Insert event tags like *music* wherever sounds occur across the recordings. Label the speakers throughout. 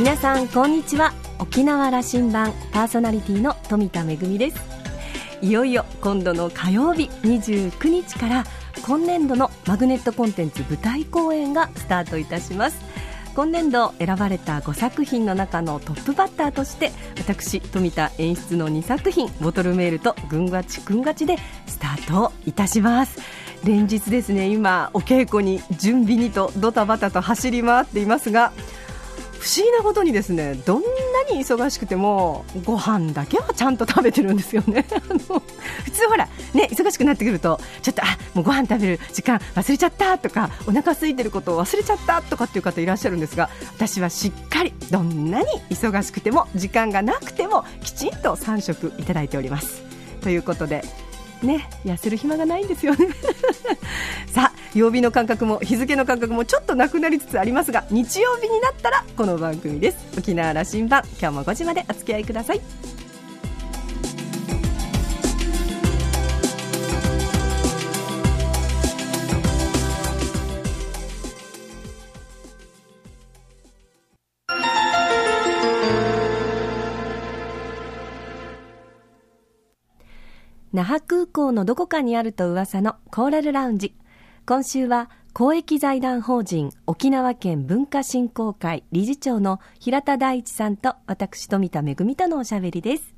Speaker 1: 皆さんこんにちは。沖縄羅針盤パーソナリティの富田恵です。いよいよ今度の火曜日29日から今年度のマグネットコンテンツ舞台公演がスタートいたします。今年度選ばれた5作品の中のトップバッターとして私富田演出の2作品ボトルメールと群がちくんがちでスタートいたします。連日ですね今お稽古に準備にとドタバタと走り回っていますが不思議なことにですねどんなに忙しくてもご飯だけはちゃんと食べてるんですよね。*laughs* 普通ほらね忙しくなってくるとちょっとあもうご飯食べる時間忘れちゃったとかお腹空いてることを忘れちゃったとかっていう方いらっしゃるんですが私はしっかりどんなに忙しくても時間がなくてもきちんと3食いただいております。ということでね痩せる暇がないんですよね。*laughs* さあ曜日の感覚も日付の感覚もちょっとなくなりつつありますが日曜日になったらこの番組です。沖縄羅針盤今日も5時までお付き合いください。那覇空港のどこかにあると噂のコーラルラウンジ。今週は公益財団法人沖縄県文化振興会理事長の平田大一さんと私富田恵とのおしゃべりです。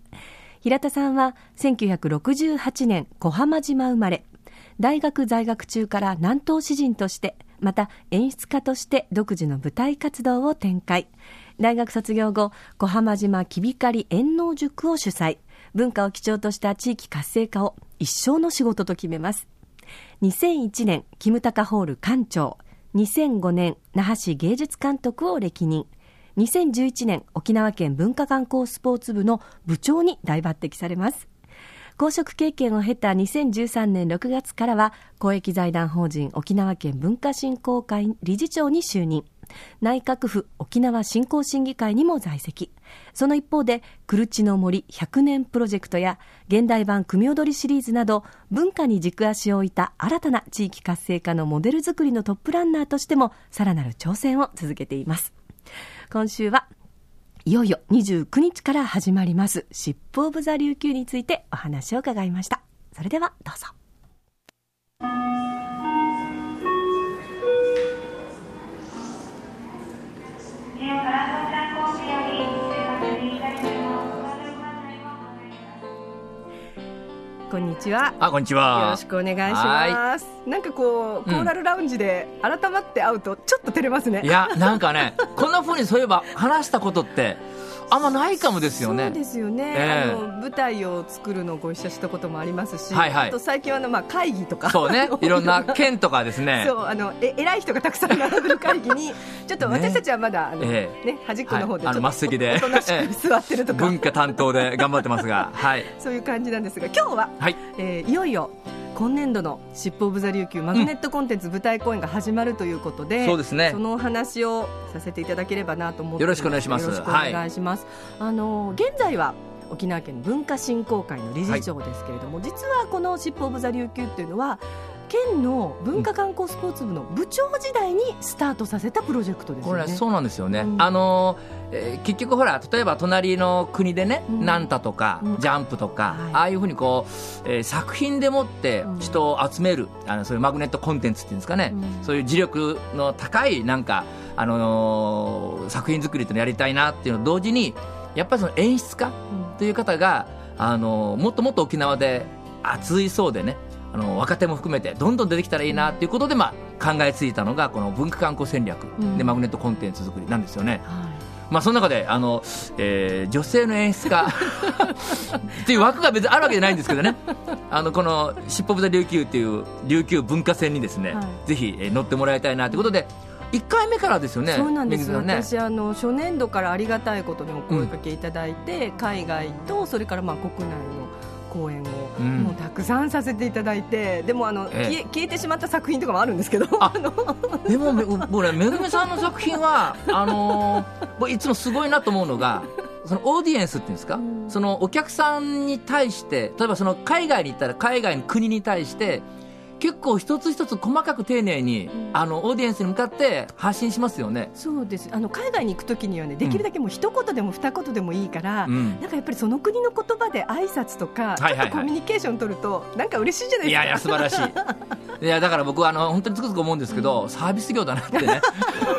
Speaker 1: 平田さんは1968年小浜島生まれ。大学在学中から南東詩人としてまた演出家として独自の舞台活動を展開。大学卒業後小浜島きびかり遠納塾を主催。文化を基調とした地域活性化を一生の仕事と決めます。2001年、キムタカホール館長、2005年、那覇市芸術監督を歴任、2011年、沖縄県文化観光スポーツ部の部長に大抜擢されます。公職経験を経た2013年6月からは公益財団法人沖縄県文化振興会理事長に就任。内閣府沖縄振興審議会にも在籍。その一方でクルチの森100年プロジェクトや現代版組踊りシリーズなど文化に軸足を置いた新たな地域活性化のモデル作りのトップランナーとしてもさらなる挑戦を続けています。今週はいよいよ29日から始まりますシップオブザ琉球についてお話を伺いました。それではどうぞ。こんにちは。
Speaker 2: あ、こんにちは。
Speaker 1: よろしくお願いします。なんかこう、コーラルラウンジで改まって会うと、ちょっと照れますね。
Speaker 2: いや、なんかね、こんなふうにそういえば話したことって。あんまないかもですよね。
Speaker 1: そうですよね。えー、あの舞台を作るのをご一緒したこともありますし、はいはい、あと最近はあのまあ会議とか、
Speaker 2: そうね、いろんな県とかですね。*laughs*
Speaker 1: そうあのえ偉い人がたくさん並ぶ会議に *laughs* ちょっと私たちはまだあの、ね、ね端っこの方で、
Speaker 2: はい、あの末席で
Speaker 1: おとなしく座ってるとか、
Speaker 2: 文化担当で頑張ってますが、はい。*laughs*
Speaker 1: そういう感じなんですが今日は、はい、えー、いよいよ。今年度の「シップ・オブ・ザ・琉球」マグネットコンテンツ舞台公演が始まるということで、うん、
Speaker 2: そうですね。
Speaker 1: そのお話をさせていただければなと思って
Speaker 2: よろしくお願いします。
Speaker 1: よろしくお願いします、はい、あの現在は沖縄県文化振興会の理事長ですけれども、はい、実はこの「シップ・オブ・ザ・琉球」っていうのは県の文化観光スポーツ部の部長時代にスタートさせたプロジェクトですよね。
Speaker 2: これそうなんですよね、うん、あのえー、結局ほら例えば隣の国でね、うん、なんたとか、うん、ジャンプとか、はい、ああいうふうにこう、えー、作品でもって人を集める、あのそういうマグネットコンテンツっていうんですかね、そういう磁力の高いなんか、あのー、作品作りっていうのやりたいなっていうのと同時にやっぱりその演出家という方が、あのもっともっと沖縄で熱いそうでねあの若手も含めてどんどん出てきたらいいなということで、まあ、考えついたのがこの文化観光戦略でマグネットコンテンツ作りなんですよね。はいまあ、その中であの、えー、女性の演出家 *laughs* っていう枠が別にあるわけじゃないんですけどね。あのこの「しっぽぶ座琉球」っていう琉球文化船にですね、はい、ぜひ、えー、乗ってもらいたいなということで1回目からですよね
Speaker 1: そうなんですよ、ね、私あの初年度からありがたいことにお声かけいただいて、うん、海外とそれからまあ国内の公演を、うん、もうたくさんさせていただいてでもあの、ええ、消え消えてしまった作品とかもあるんですけど
Speaker 2: でも僕ねめぐみさんの作品はあのー、いつもすごいなと思うのがそのオーディエンスっていうんですか、うん、そのお客さんに対して例えばその海外に行ったら海外の国に対して結構一つ一つ細かく丁寧に、あのオーディエンスに向かって発信しますよね。
Speaker 1: そうです。あの海外に行くときにはねできるだけもう一言でも二言でもいいから、うん、なんかやっぱりその国の言葉で挨拶とか、ちょっとコミュニケーション取るとなんか嬉しいじゃないですか。
Speaker 2: いやいや素晴らしい。*laughs* いやだから僕はあの本当につくづく思うんですけど、うん、サービス業だなってね。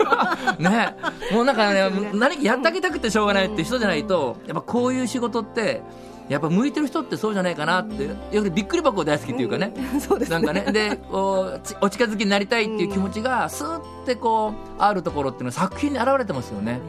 Speaker 2: *laughs* ね。もうなんかね何かやってあげたくてしょうがないって人じゃないとやっぱこういう仕事ってやっぱ向いてる人ってそうじゃないかなって、やっびっくり箱大好きっていうかね、*laughs*
Speaker 1: そうですなんかね、
Speaker 2: でこうお近づきになりたいっていう気持ちが、すーってこうあるところっていうのは作品に現れてますよね。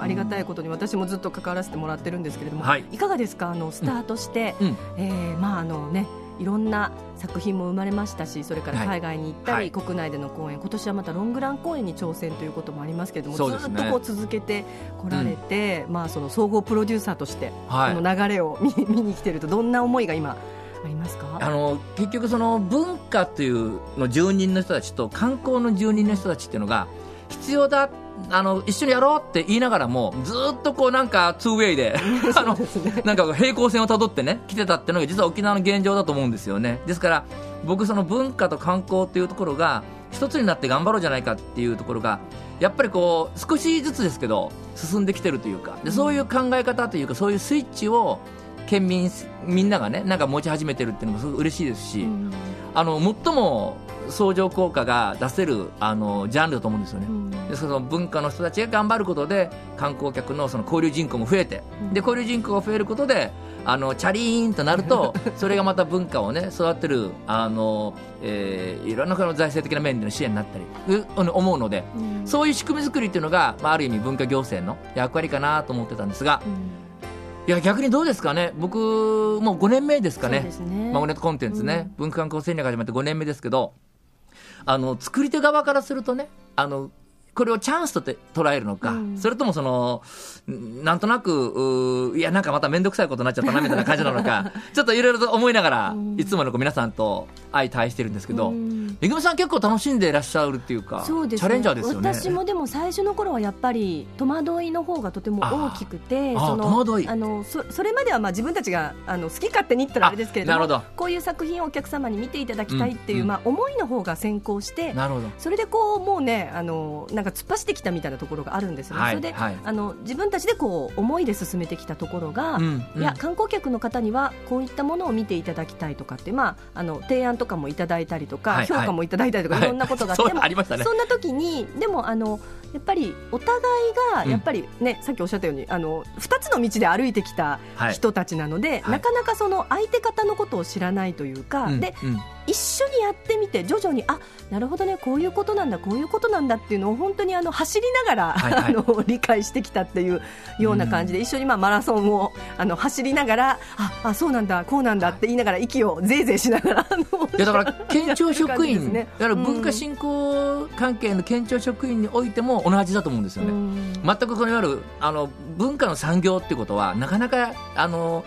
Speaker 1: ありがたいことに私もずっと関わらせてもらってるんですけれども、はい、いかがですか？あのスタートして、うん、えー、まああのねいろんな作品も生まれましたしそれから海外に行ったり、はい、国内での公演。今年はまたロングラン公演に挑戦ということもありますけれども、ね、ずっとこう続けてこられて、うん、まあ、その総合プロデューサーとして、この流れを見 *laughs* 見に来てるとどんな思いが今ありますか？
Speaker 2: あの結局その文化というの住人の人たちと観光の住人の人たちっていうのが必要だあの一緒にやろうって言いながらもずっとこうなんかツーウェイで *laughs* あの、なんか平行線をたどってね来てたっていうのが実は沖縄の現状だと思うんですよね。ですから僕その文化と観光っていうところが一つになって頑張ろうじゃないかっていうところがやっぱりこう少しずつですけど進んできてるというかでそういう考え方というかそういうスイッチを県民みんながねなんか持ち始めてるっていうのもすごく嬉しいですし、あの最も相乗効果が出せるあのジャンルだと思うんですよね、うん、でその文化の人たちが頑張ることで観光客のその交流人口も増えて、うん、で交流人口が増えることであのチャリーンとなると *laughs* それがまた文化をね育てるあの、えー、いろんな財政的な面での支援になったり思うので、うん、そういう仕組み作りっていうのが、まあ、ある意味文化行政の役割かなと思ってたんですが。いや逆にどうですかね、僕、もう5年目ですかね、ね。マグネットコンテンツね、文化観光戦略始まって5年目ですけど、あの作り手側からするとねあのこれをチャンスとて捉えるのか、うん、それともそのなんとなくいやなんかまた面倒くさいことになっちゃったなみたいな感じなのか *laughs* ちょっといろいろと思いながら、うん、いつもの皆さんと相対してるんですけど、うん、めぐみさん結構楽しんでいらっしゃるっていうかそうです、ね、チャレンジャーですよね。
Speaker 1: 私もでも最初の頃はやっぱり戸惑いの方がとても大きくて
Speaker 2: その戸惑い。
Speaker 1: あのそそれまではまあ自分たちがあの好き勝手に言ったらあれですけれどもこういう作品をお客様に見ていただきたいっていう、まあ、思いの方が先行して
Speaker 2: なるほど。
Speaker 1: それでこうもうねあのなんか突っ走ってきたみたいなところがあるんですよね、はい、それで、はい、あの自分たちでこう思いで進めてきたところが、うんうん、いや観光客の方にはこういったものを見ていただきたいとかって、まあ、あの提案とかもいただいたりとか、はい、評価もいただいたりとか、い、ろんなことがあって、*laughs*
Speaker 2: ね、
Speaker 1: そんな時にでもあのやっぱりお互いがやっぱりね、うん、さっきおっしゃったようにあの2つの道で歩いてきた人たちなので、はい、なかなかその相手方のことを知らないというか、で、うん。一緒にやってみて徐々にあなるほどねこういうことなんだこういうことなんだっていうのを本当にあの走りながら、はいはい、あの理解してきたっていうような感じで、一緒にまあマラソンをあの走りながらああそうなんだこうなんだって言いながら息をぜいぜいしながら
Speaker 2: いやだから県庁職員、ね、だから文化振興関係の県庁職員においても同じだと思うんですよね。全くこのいわゆるあの文化の産業っていうことはなかなかあの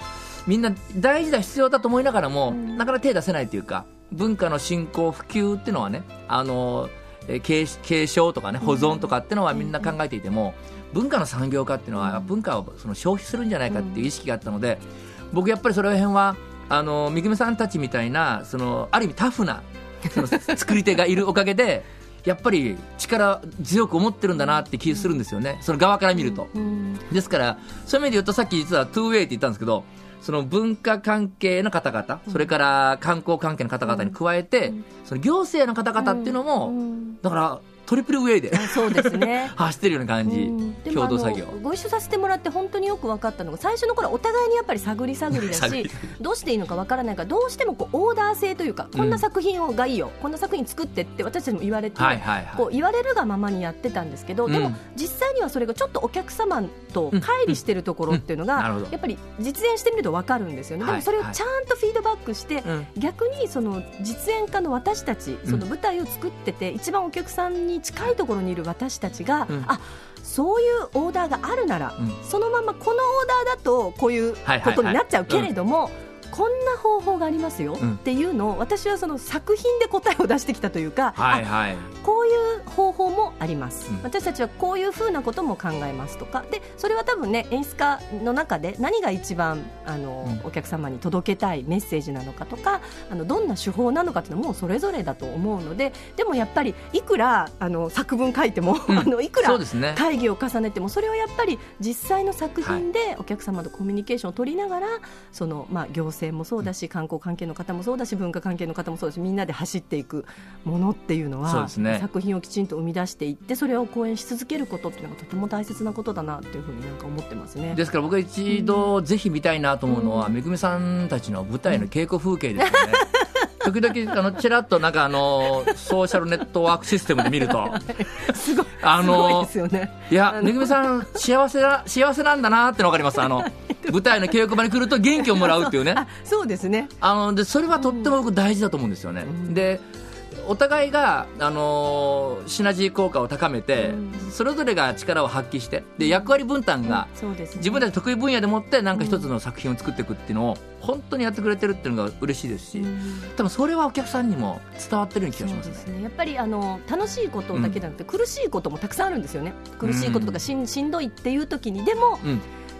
Speaker 2: みんな大事だ必要だと思いながらも、なかなか手出せないというか文化の振興普及っていうのはねあの継継承とかね保存とかっていうのはみんな考えていても、文化の産業化っていうのは文化をその消費するんじゃないかっていう意識があったので、僕やっぱりその辺はあのみぐみさんたちみたいなそのある意味タフなその作り手がいるおかげでやっぱり力強く思ってるんだなって気がするんですよね、その側から見ると。ですからそういう意味で言うとさっき実はトゥーウェイって言ったんですけどその文化関係の方々、それから観光関係の方々に加えて、その行政の方々っていうのも、だからトリプルウェイで。
Speaker 1: そうですね。*laughs*
Speaker 2: 走ってるような感じ、うん、共同作業。
Speaker 1: ご一緒させてもらって本当によく分かったのが最初の頃お互いにやっぱり探り探りだしどうしていいのか分からないからどうしてもこうオーダー制というか、こんな作品がいいよこんな作品作ってって私たちも言われて、はいはいはい、こう言われるがままにやってたんですけど、でも実際にはそれがちょっとお客様と乖離してるところっていうのが、やっぱり実演してみると分かるんですよね、でもそれをちゃんとフィードバックして、逆にその実演家の私たちその舞台を作ってて、一番お客さんに近いところにいる私たちが、うん、あそういうオーダーがあるなら、うん、そのままこのオーダーだとこういうことになっちゃうけれども、こんな方法がありますよっていうのを、私はその作品で答えを出してきたというか、
Speaker 2: はいはい、
Speaker 1: こういう方法もあります、うん、私たちはこういうふうなことも考えますとか。でそれは多分ね演出家の中で何が一番あの、うん、お客様に届けたいメッセージなのかとかあのどんな手法なのかっていうのもそれぞれだと思うのででもやっぱりいくらあの作文書いても、うん、*laughs* あのいくら会議を重ねてもそれはやっぱり実際の作品でお客様とコミュニケーションを取りながら、はい、そのまあ行政もそうだし観光関係の方もそうだし文化関係の方もそうだしみんなで走っていくものっていうのは、ね、作品をきちんと生み出していってそれを講演し続けることっていうのがとても大切なことだなというふうになんか思ってますね。
Speaker 2: ですから僕が一度ぜひ見たいなと思うのは、うん、めぐみさんたちの舞台の稽古風景ですよね。*laughs* 時々あのちらっとなんかあのソーシャルネットワークシステムで見ると。*laughs*
Speaker 1: すごいあのですよね。
Speaker 2: いやめぐみさん幸せな幸せなんだなっての分かります。あの *laughs* 舞台の稽古場に来ると元気をもらうっていうね。
Speaker 1: そうですね。
Speaker 2: あのでそれはとっても僕大事だと思うんですよね、うん、でお互いが、あのー、シナジー効果を高めて、うん、それぞれが力を発揮してで役割分担が、うん。ね、自分たち得意分野でもって何か一つの作品を作っていくっていうのを本当にやってくれてるっていうのが嬉しいですし、うん、多分それはお客さんにも伝わってるような気がしますね、
Speaker 1: ね、やっぱりあの楽しいことだけじゃなくて、苦しいこともたくさんあるんですよね。苦しいこととかしん。しんどいっていう時にでも、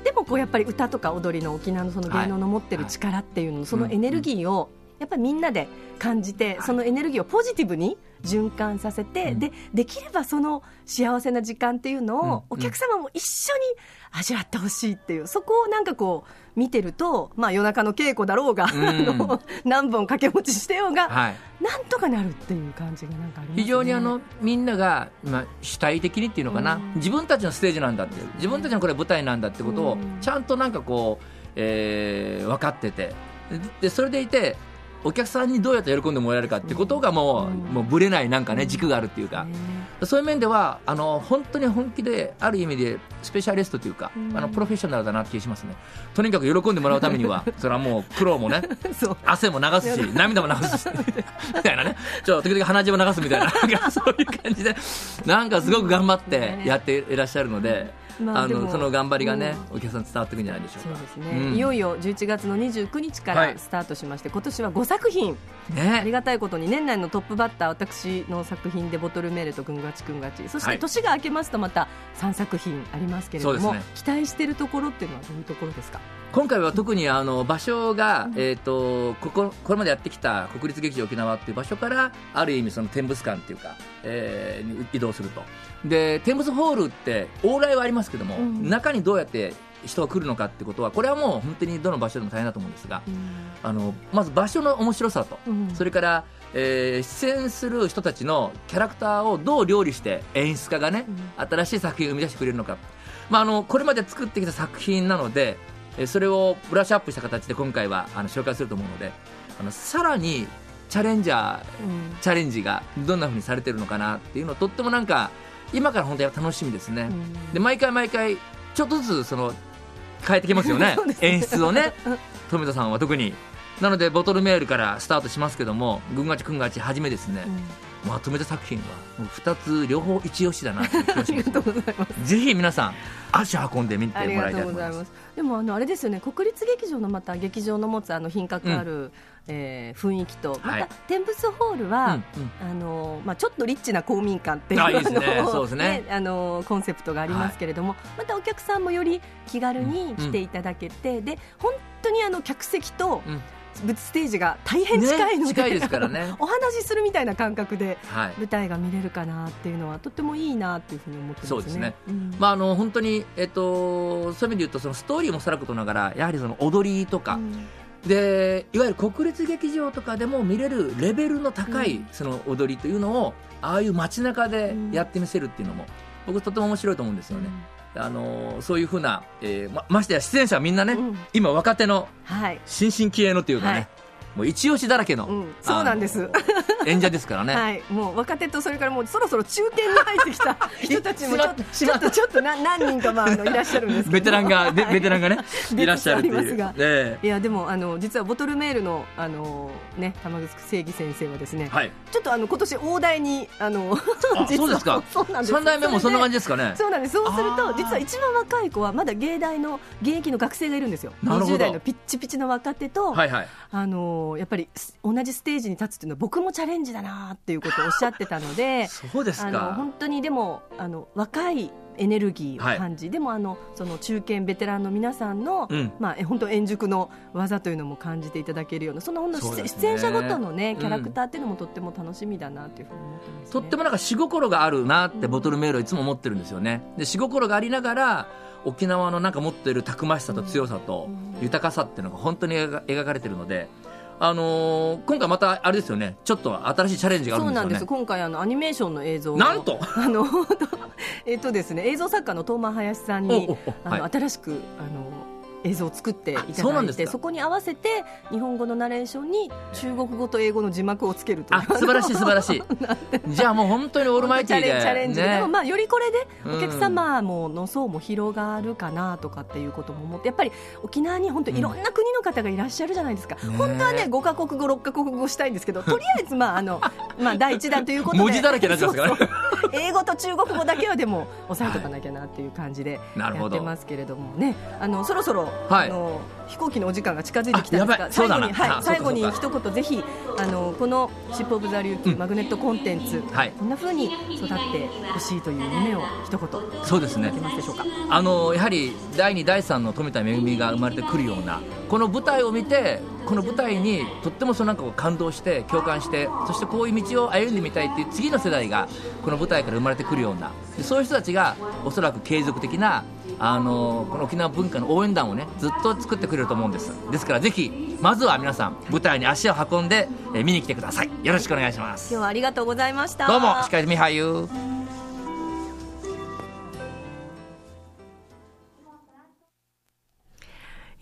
Speaker 1: でもこうやっぱり歌とか踊りの沖縄のその芸能の持ってる力っていうの、はい、そのエネルギーをやっぱりみんなで感じて、そのエネルギーをポジティブに循環させて、でできればその幸せな時間っていうのをお客様も一緒に味わってほしいっていうそこをなんかこう見てると、まあ、夜中の稽古だろうが、うん、何本掛け持ちしてようが、はい、なんとかなるっていう感じがなんかね、
Speaker 2: 非常にあのみんなが、まあ、主体的にっていうのかな、うん、自分たちのステージなんだって自分たちのこれ舞台なんだってことをちゃんとなんかこう、えー、分かってて。でそれでいてお客さんにどうやって喜んでもらえるかってことがもう,、もうぶれないなんかね軸があるっていうか、そういう面ではあの本当に本気である意味でスペシャリストというか、あのプロフェッショナルだなって気がしますね。とにかく喜んでもらうためにはそれはもう苦労もね *laughs* 汗も流すし *laughs* 涙も流すしみたいなね。ちょ時々鼻血も流すみたいなそういう感じでなんかすごく頑張ってやっていらっしゃるので。まあ、あのその頑張りがね、お客さん伝わってくるんじゃないでしょうか。
Speaker 1: そうですね、うん、いよいよ11月の29日からスタートしまして、はい、今年は5作品、ね、ありがたいことに年内のトップバッター私の作品で「ボトルメール」と「ぐんがちくんがち」そして年が明けますとまた3作品ありますけれども、ね、期待しているところっていうのはどういうところですか？
Speaker 2: 今回は特にあの場所が、えーと、こここれまでやってきた国立劇場沖縄っていう場所からある意味その天物館っていうか、えー、移動すると。で天物ホールって往来はありますけども、うん、中にどうやって人が来るのかってことはこれはもう本当にどの場所でも大変だと思うんですが、うん、あのまず場所の面白さと、うん、それから、えー、出演する人たちのキャラクターをどう料理して演出家がね、新しい作品を生み出してくれるのか、まあ、あのこれまで作ってきた作品なのでそれをブラッシュアップした形で今回はあの紹介すると思うのであのさらにチャレンジャー、うん、チャレンジがどんなふうにされてるのかなっていうのとってもなんか今から本当に楽しみですね、うん、で毎回毎回ちょっとずつその変えてきますよね。*laughs* ね、演出をね。富田さんは特に。なのでボトルメールからスタートしますけども「ぐんがちくんがち」はじめですね、うん、まとめた作品はもう2つ両方一押しだなと気がします。ぜひ皆さん足運んでみてもらいたいと思います。
Speaker 1: でもあのあれですよね国立劇場のまた劇場の持つあの品格ある、うん、えー、雰囲気とまた天物ホールは、あのまあ、ちょっとリッチな公民館っていうあいいね。ね、あのコンセプトがありますけれども、はい、またお客さんもより気軽に来ていただけて、うん、で本当にあの客席と、物ステージが大変近いので、ね、
Speaker 2: ですからね
Speaker 1: お話しするみたいな感覚で舞台が見れるかなっていうのはとてもいいなっていうふうに思ってますね。そうですね。
Speaker 2: うん、まああの本当にえっとそういう意味で言うとそのストーリーもさることながらやはりその踊りとか。うんでいわゆる国立劇場とかでも見れるレベルの高いその踊りというのを、ああいう街中でやってみせるっていうのも、僕とても面白いと思うんですよね。あのそういうふうな、えー、まましてや出演者はみんなね、うん、今若手の、はい、新進気鋭のというかね、はい、もう一押しだらけの、う
Speaker 1: ん、そうなんです *laughs*
Speaker 2: 演者ですからね。
Speaker 1: はい、もう若手とそれからもうそろそろ中堅に入ってきた *laughs* 人たちもちょっとちょっとちょっとな何人かまああのいらっしゃるんですけど。
Speaker 2: ベテランが、でベテランがね、
Speaker 1: 出 *laughs*
Speaker 2: いらっしゃるっていう。え
Speaker 1: いやでもあの実はボトルメールのあのね玉城正義先生はですね、
Speaker 2: えはい。
Speaker 1: ちょっとあの今年大台にあの
Speaker 2: あ
Speaker 1: 実は
Speaker 2: そうですか
Speaker 1: そうなんです。
Speaker 2: 三代目もそんな感じですかね。
Speaker 1: そうなんですそうすると実は一番若い子はまだ芸大の現役の学生がいるんですよ
Speaker 2: なるほど
Speaker 1: 20代のピッチピチの若手と、
Speaker 2: はいはい。
Speaker 1: あのやっぱりす同じステージに立つっていうのは僕もチャレンジだなっていうことをおっしゃってたので *laughs*
Speaker 2: そうですか。
Speaker 1: 本当にでもあの若いエネルギーを感じ、でもあのその中堅ベテランの皆さんの、
Speaker 2: うん。
Speaker 1: まあ、え本当円熟の技というのも感じていただけるようなその本当出,、
Speaker 2: そうですね。
Speaker 1: 出演者ごとのね
Speaker 2: うん。
Speaker 1: キャラクターっていうのもとっても楽しみだなっていうふうに思ってます、ね、
Speaker 2: とってもなんか仕心があるなってボトルメールはいつも思ってるんですよね。で、仕心がありながら、沖縄のなんか持ってるたくましさと強さと豊かさっていうのが本当に描かれてるので、あのー今回またあれですよね、ちょっと新しいチャレンジがある
Speaker 1: そうなんです。
Speaker 2: んですよね。
Speaker 1: 今回あのアニメーションの映像を。
Speaker 2: なんと？*laughs*
Speaker 1: あの *laughs* えっとですね映像作家の東間林さんにあの、
Speaker 2: はい。
Speaker 1: 新しくあの映像を作っていただいてそこに合わせて日本語のナレーションに中国語と英語の字幕をつけるとい
Speaker 2: 素晴らしい素晴らしい。*laughs* じゃあもう本当にオールマイティーで。
Speaker 1: チャレンジで、
Speaker 2: ね。
Speaker 1: でもまあよりこれで
Speaker 2: うん。
Speaker 1: お客様もの層も広がるかなとかっていうことも思ってやっぱり沖縄に本当いろんな国の方がいらっしゃるじゃないですか、
Speaker 2: ね
Speaker 1: 本当はね5カ国語6カ国語したいんですけどとりあえずまああの *laughs* まあ第一弾ということで。
Speaker 2: 文字だらけになっちゃいますからね *laughs*
Speaker 1: 英語と中国語だけはでも押さえとかなきゃなっていう感じでやってますけれどもね。あのそろそろ、
Speaker 2: はい。
Speaker 1: あの飛行機のお時間が近づいてきたんですが最後に、はい
Speaker 2: あ、
Speaker 1: 最後に一言ぜひあのこの「シップ・オブ・ザ・リューキー」マグネットコンテンツ、
Speaker 2: はい。
Speaker 1: こんな風に育ってほしいという夢を一言
Speaker 2: そうですね。
Speaker 1: いただけますでしょうか？
Speaker 2: あのやはり第2、第3の富田恵が生まれてくるようなこの舞台を見てこの舞台にとってもそのなんか感動して共感してそしてこういう道を歩んでみたいっていう次の世代がこの舞台から生まれてくるようなでそういう人たちがおそらく継続的なあのこの沖縄文化の応援団をねずっと作ってくれると思うんです。ですからぜひまずは皆さん舞台に足を運んで、えー見に来てください。よろしくお願いします。
Speaker 1: 今日はありがとうございました。
Speaker 2: どうも司会みはゆ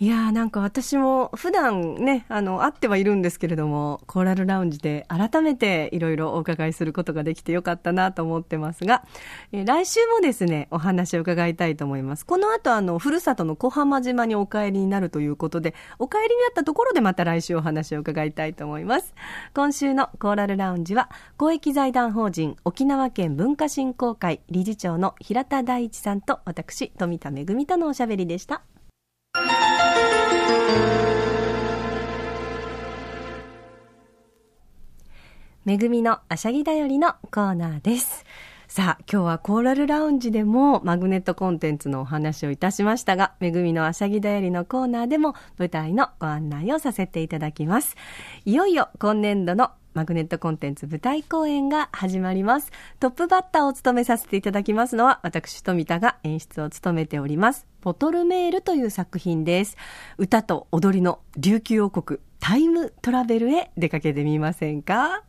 Speaker 1: いやーなんか私も普段ね、あの、会ってはいるんですけれども、コーラルラウンジで改めていろいろお伺いすることができてよかったなと思ってますが、え来週もですね、お話を伺いたいと思います。この後あの、ふるさとの小浜島にお帰りになるということで、お帰りになったところでまた来週お話を伺いたいと思います。今週のコーラルラウンジは、公益財団法人沖縄県文化振興会理事長の平田大一さんと私、富田恵とのおしゃべりでした。めぐみのあしゃぎだよりのコーナーです。さあ、今日はコーラルラウンジでもマグネットコンテンツのお話をいたしましたが、めぐみのあしゃぎだよりのコーナーでも舞台のご案内をさせていただきます。いよいよ今年度のマグネットコンテンツ舞台公演が始まります。トップバッターを務めさせていただきますのは、私、富田が演出を務めております。ボトルメールという作品です。歌と踊りの琉球王国、タイムトラベルへ出かけてみませんか？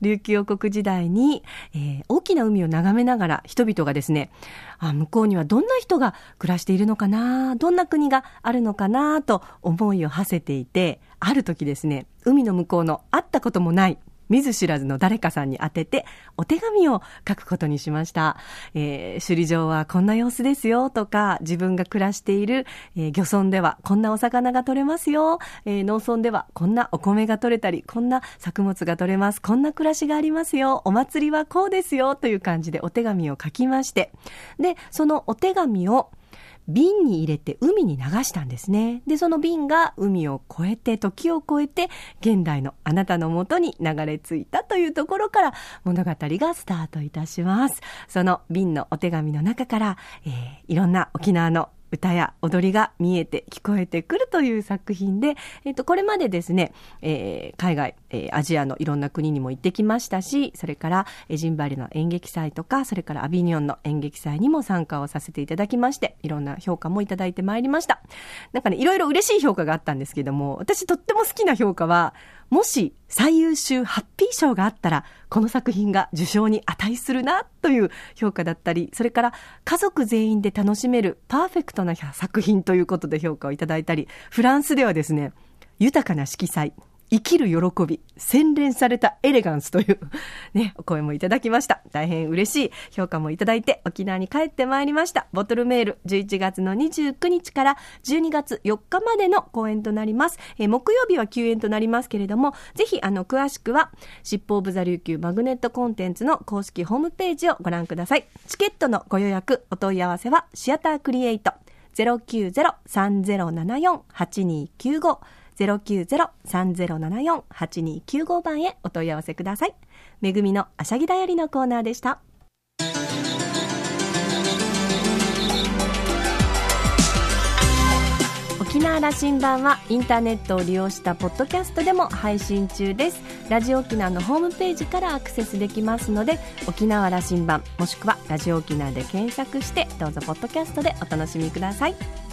Speaker 1: 琉球王国時代に、えー大きな海を眺めながら人々がですね、あ向こうにはどんな人が暮らしているのかな？どんな国があるのかな？と思いを馳せていて、ある時ですね、海の向こうの会ったこともない見ず知らずの誰かさんに当ててお手紙を書くことにしました。えー首里城はこんな様子ですよとか、自分が暮らしている、えー漁村ではこんなお魚が取れますよ、えー農村ではこんなお米が取れたり、こんな作物が取れます、こんな暮らしがありますよ、お祭りはこうですよという感じでお手紙を書きまして、で、そのお手紙を瓶に入れて海に流したんですね。で、その瓶が海を越えて、時を越えて、現代のあなたのもとに流れ着いたというところから物語がスタートいたします。その瓶のお手紙の中から、えーいろんな沖縄の歌や踊りが見えて聞こえてくるという作品で、えっ、と、これまでですね、えー海外、えーアジアのいろんな国にも行ってきましたし、それから、エジンバリの演劇祭とか、それからアビニョンの演劇祭にも参加をさせていただきまして、いろんな評価もいただいてまいりました。なんかね、いろいろ嬉しい評価があったんですけども、私とっても好きな評価は、もし最優秀ハッピー賞があったら、この作品が受賞に値するなという評価だったり、それから家族全員で楽しめるパーフェクトな作品ということで評価をいただいたり、フランスではですね、豊かな色彩、生きる喜び、洗練されたエレガンスというね、お声もいただきました。大変嬉しい評価もいただいて沖縄に帰ってまいりました。ボトルメール11月の29日から12月4日までの公演となります。え、木曜日は休演となりますけれども、ぜひあの、詳しくは、疾風ブザ琉球マグネットコンテンツの公式ホームページをご覧ください。チケットのご予約、お問い合わせはシアタークリエイト090-3074-8295 090-3074-8295番へお問い合わせください。めぐみのあしゃぎだよりのコーナーでした。沖縄羅針盤はインターネットを利用したポッドキャストでも配信中ですラジオ沖縄のホームページからアクセスできますので沖縄羅針盤もしくはラジオ沖縄で検索してどうぞポッドキャストでお楽しみください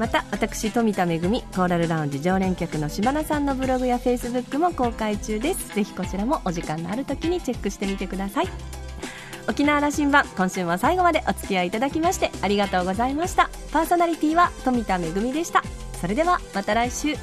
Speaker 1: また私富田恵コーラルラウンジ常連客の柴田さんのブログやフェイスブックも公開中です。ぜひこちらもお時間のある時にチェックしてみてください。沖縄羅針盤今週も最後までお付き合いいただきましてありがとうございました。パーソナリティは富田恵でした。それではまた来週。